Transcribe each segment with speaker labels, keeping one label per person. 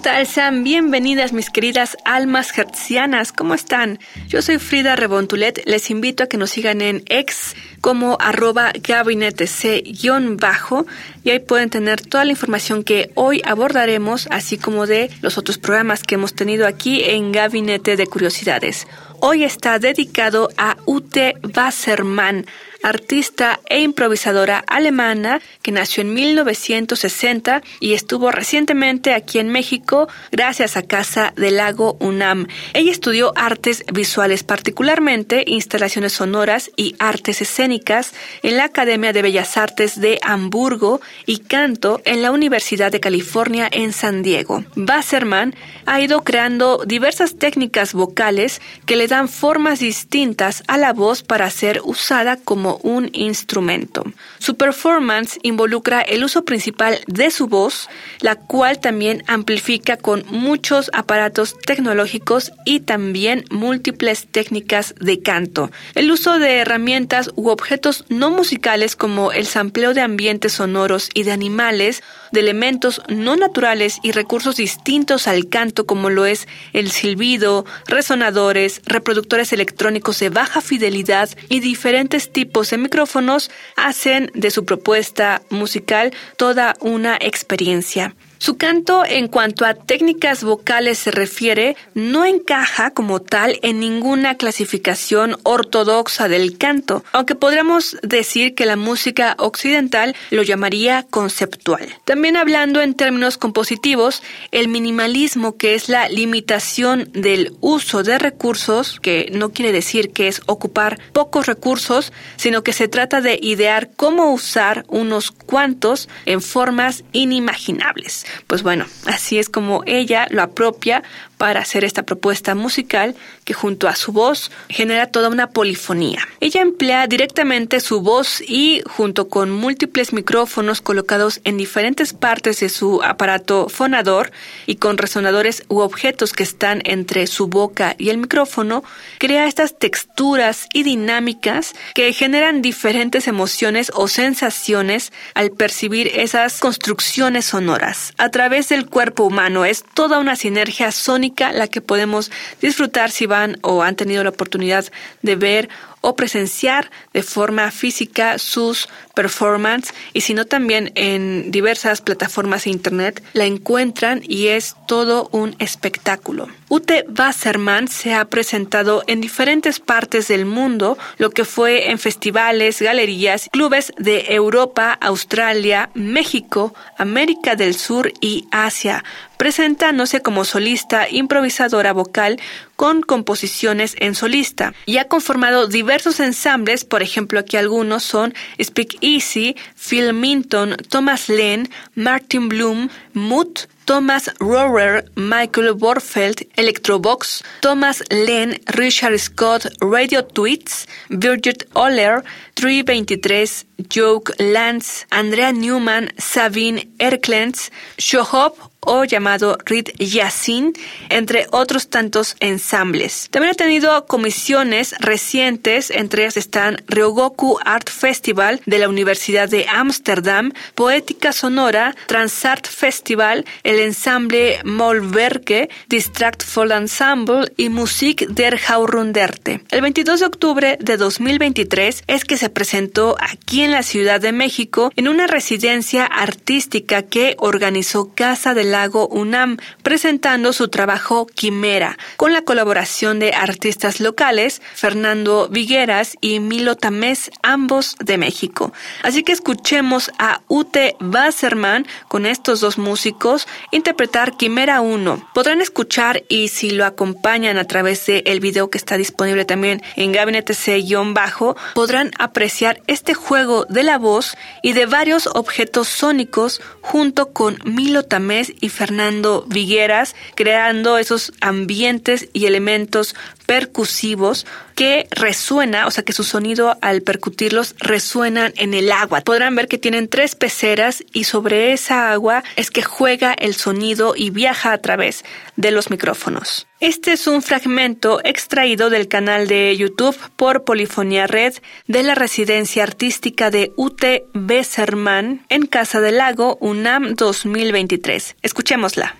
Speaker 1: Tal? Sean bienvenidas mis queridas almas hertzianas. ¿Cómo están? Yo soy Frida Rebontulet. Les invito a que nos sigan en ex como arroba gabinete c-bajo y ahí pueden tener toda la información que hoy abordaremos, así como de los otros programas que hemos tenido aquí en Gabinete de Curiosidades. Hoy está dedicado a Ute Wassermann, artista e improvisadora alemana que nació en 1960 y estuvo recientemente aquí en México gracias a Casa del Lago UNAM. Ella estudió artes visuales, particularmente instalaciones sonoras y artes escénicas en la Academia de Bellas Artes de Hamburgo y canto en la Universidad de California en San Diego. Wasserman ha ido creando diversas técnicas vocales que le dan formas distintas a la voz para ser usada como un instrumento. Su performance involucra el uso principal de su voz, la cual también amplifica con muchos aparatos tecnológicos y también múltiples técnicas de canto. El uso de herramientas u objetos no musicales como el sampleo de ambientes sonoros y de animales, de elementos no naturales y recursos distintos al canto como lo es el silbido, resonadores, reproductores electrónicos de baja fidelidad y diferentes tipos de micrófonos hacen de su propuesta musical toda una experiencia. Su canto, en cuanto a técnicas vocales se refiere, no encaja como tal en ninguna clasificación ortodoxa del canto, aunque podríamos decir que la música occidental lo llamaría conceptual. También hablando en términos compositivos, el minimalismo, que es la limitación del uso de recursos, que no quiere decir que es ocupar pocos recursos, sino que se trata de idear cómo usar unos cuantos en formas inimaginables. Pues bueno, así es como ella lo apropia para hacer esta propuesta musical que junto a su voz genera toda una polifonía. Ella emplea directamente su voz y junto con múltiples micrófonos colocados en diferentes partes de su aparato fonador y con resonadores u objetos que están entre su boca y el micrófono, crea estas texturas y dinámicas que generan diferentes emociones o sensaciones al percibir esas construcciones sonoras. A través del cuerpo humano es toda una sinergia sónica la que podemos disfrutar si van o han tenido la oportunidad de ver o presenciar de forma física sus performances y si no también en diversas plataformas de internet la encuentran y es todo un espectáculo. Ute Wasserman se ha presentado en diferentes partes del mundo, lo que fue en festivales, galerías, clubes de Europa, Australia, México, América del Sur y Asia, presentándose como solista improvisadora vocal con composiciones en solista. Y ha conformado diversos ensambles, por ejemplo aquí algunos son Speak Easy, Phil Minton, Thomas Lane, Martin Bloom, Mood, Thomas Rohrer, Michael Borfeld, Electrobox, Thomas Len, Richard Scott, Radio Tweets, Birgit Oller, 323, Joke Lance, Andrea Newman, Sabine Erklens, Shohop o llamado Reed Yassin, entre otros tantos ensambles. También ha tenido comisiones recientes, entre ellas están Ryogoku Art Festival de la Universidad de Ámsterdam, Poética Sonora, Transart Festival, el ensamble Molverke, Distract Full Ensemble y Musik der Jahrhunderte. El 22 de octubre de 2023 es que se presentó aquí en la Ciudad de México en una residencia artística que organizó Casa del Lago UNAM, presentando su trabajo Quimera, con la colaboración de artistas locales, Fernando Vigueras y Milo Tamés, ambos de México. Así que escuchemos a Ute Wasserman con estos dos músicos interpretar Quimera 1. Podrán escuchar y si lo acompañan a través del el video que está disponible también en Gabinete C-bajo, podrán apreciar este juego de la voz y de varios objetos sónicos junto con Milo Tamés y Fernando Vigueras, creando esos ambientes y elementos percusivos que resuena, o sea que su sonido al percutirlos resuenan en el agua. Podrán ver que tienen tres peceras y sobre esa agua es que juega el sonido y viaja a través de los micrófonos. Este es un fragmento extraído del canal de YouTube por Polifonía Red de la residencia artística de UT Besserman en Casa del Lago UNAM 2023. Escuchémosla.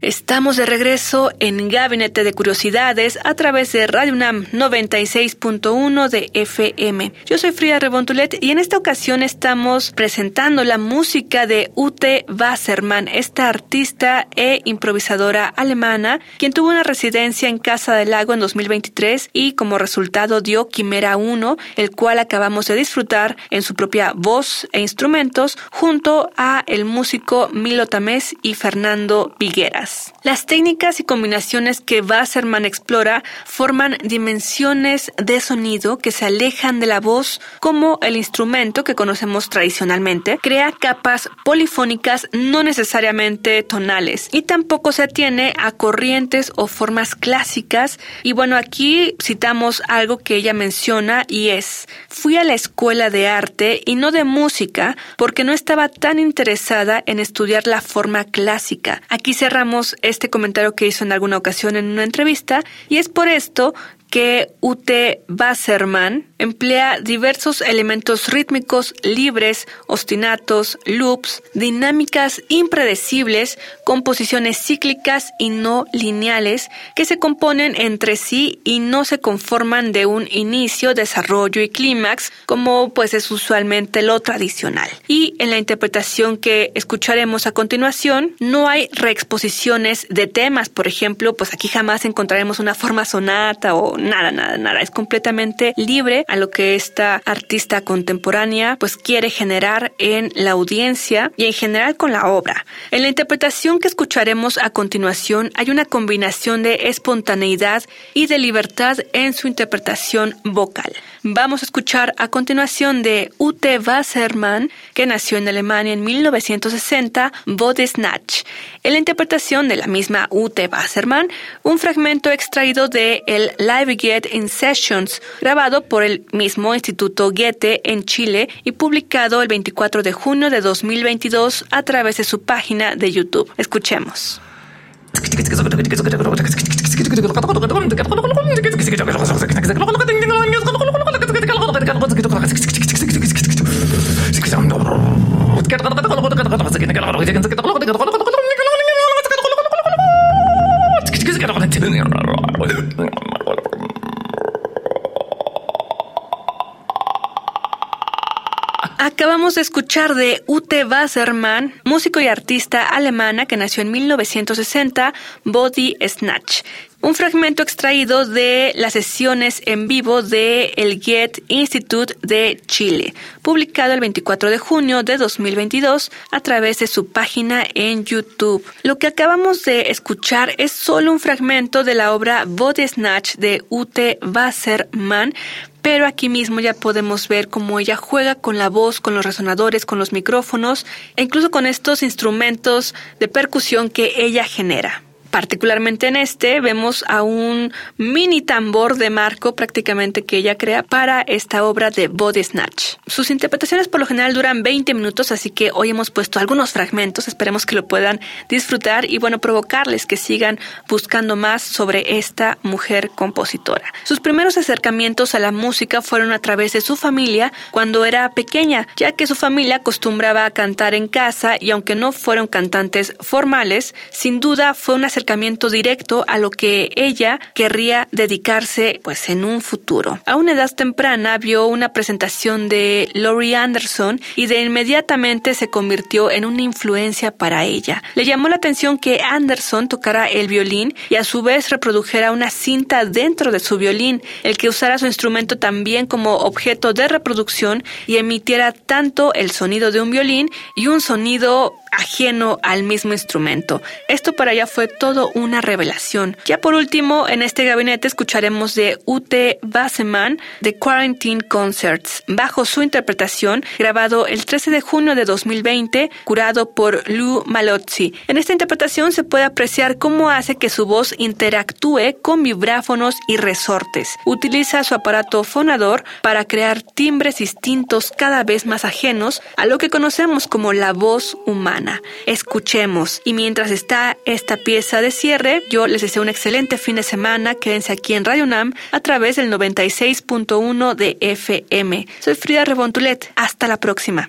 Speaker 1: Estamos de regreso en Gabinete de Curiosidades a través de Radio UNAM 96.1 de FM. Yo soy Frida Rebontulet y en esta ocasión estamos presentando la música de Ute Wasserman, esta artista e improvisadora alemana, quien tuvo una residencia en Casa del Lago en 2023 y como resultado dio Quimera 1, el cual acabamos de disfrutar en su propia voz e instrumentos junto a el músico Milo Tamés y Fernando Vigueras. Las técnicas y combinaciones que Wasserman explora forman dimensiones de sonido que se alejan de la voz como el instrumento que conocemos tradicionalmente, crea capas polifónicas no necesariamente tonales y tampoco se atiene a corrientes o formas clásicas. Y bueno aquí citamos algo que ella menciona y es fui a la escuela de arte y no de música porque no estaba tan interesada en estudiar la forma clásica. Aquí cerramos este comentario que hizo en alguna ocasión en una entrevista y es por esto que Ute Wasserman emplea diversos elementos rítmicos libres, ostinatos, loops, dinámicas impredecibles, composiciones cíclicas y no lineales que se componen entre sí y no se conforman de un inicio, desarrollo y clímax como pues es usualmente lo tradicional. Y en la interpretación que escucharemos a continuación no hay reexposiciones de temas, por ejemplo, pues aquí jamás encontraremos una forma sonata o nada, nada, nada. Es completamente libre a lo que esta artista contemporánea pues quiere generar en la audiencia y en general con la obra. En la interpretación que escucharemos a continuación hay una combinación de espontaneidad y de libertad en su interpretación vocal. Vamos a escuchar a continuación de Ute Wassermann, que nació en Alemania en 1960, Body Snatch. En la interpretación de la misma Ute Wassermann, un fragmento extraído de el Live Get in Sessions, grabado por el mismo Instituto Goethe en Chile y publicado el 24 de junio de 2022 a través de su página de YouTube. Escuchemos. Get on it. Acabamos de escuchar de Ute Wassermann, músico y artista alemana que nació en 1960, Body Snatch. Un fragmento extraído de las sesiones en vivo de el Get Institute de Chile, publicado el 24 de junio de 2022 a través de su página en YouTube. Lo que acabamos de escuchar es solo un fragmento de la obra Body Snatch de Ute Wassermann, pero aquí mismo ya podemos ver cómo ella juega con la voz, con los resonadores, con los micrófonos e incluso con estos instrumentos de percusión que ella genera. Particularmente en este vemos a un mini tambor de marco prácticamente que ella crea para esta obra de Body Snatch. Sus interpretaciones por lo general duran 20 minutos, así que hoy hemos puesto algunos fragmentos, esperemos que lo puedan disfrutar y bueno, provocarles que sigan buscando más sobre esta mujer compositora. Sus primeros acercamientos a la música fueron a través de su familia cuando era pequeña, ya que su familia acostumbraba a cantar en casa y aunque no fueron cantantes formales, sin duda fue una acercamiento directo a lo que ella querría dedicarse pues en un futuro. A una edad temprana vio una presentación de Laurie Anderson y de inmediatamente se convirtió en una influencia para ella. Le llamó la atención que Anderson tocara el violín y a su vez reprodujera una cinta dentro de su violín, el que usara su instrumento también como objeto de reproducción y emitiera tanto el sonido de un violín y un sonido ajeno al mismo instrumento. Esto para ella fue todo una revelación. Ya por último, en este gabinete escucharemos de Ute Basseman de Quarantine Concerts, bajo su interpretación, grabado el 13 de junio de 2020, curado por Lou Malozzi. En esta interpretación se puede apreciar cómo hace que su voz interactúe con vibráfonos y resortes. Utiliza su aparato fonador para crear timbres distintos cada vez más ajenos a lo que conocemos como la voz humana. Escuchemos. Y mientras está esta pieza de cierre, yo les deseo un excelente fin de semana. Quédense aquí en Radio Nam a través del 96.1 de FM. Soy Frida Rebontulet. Hasta la próxima.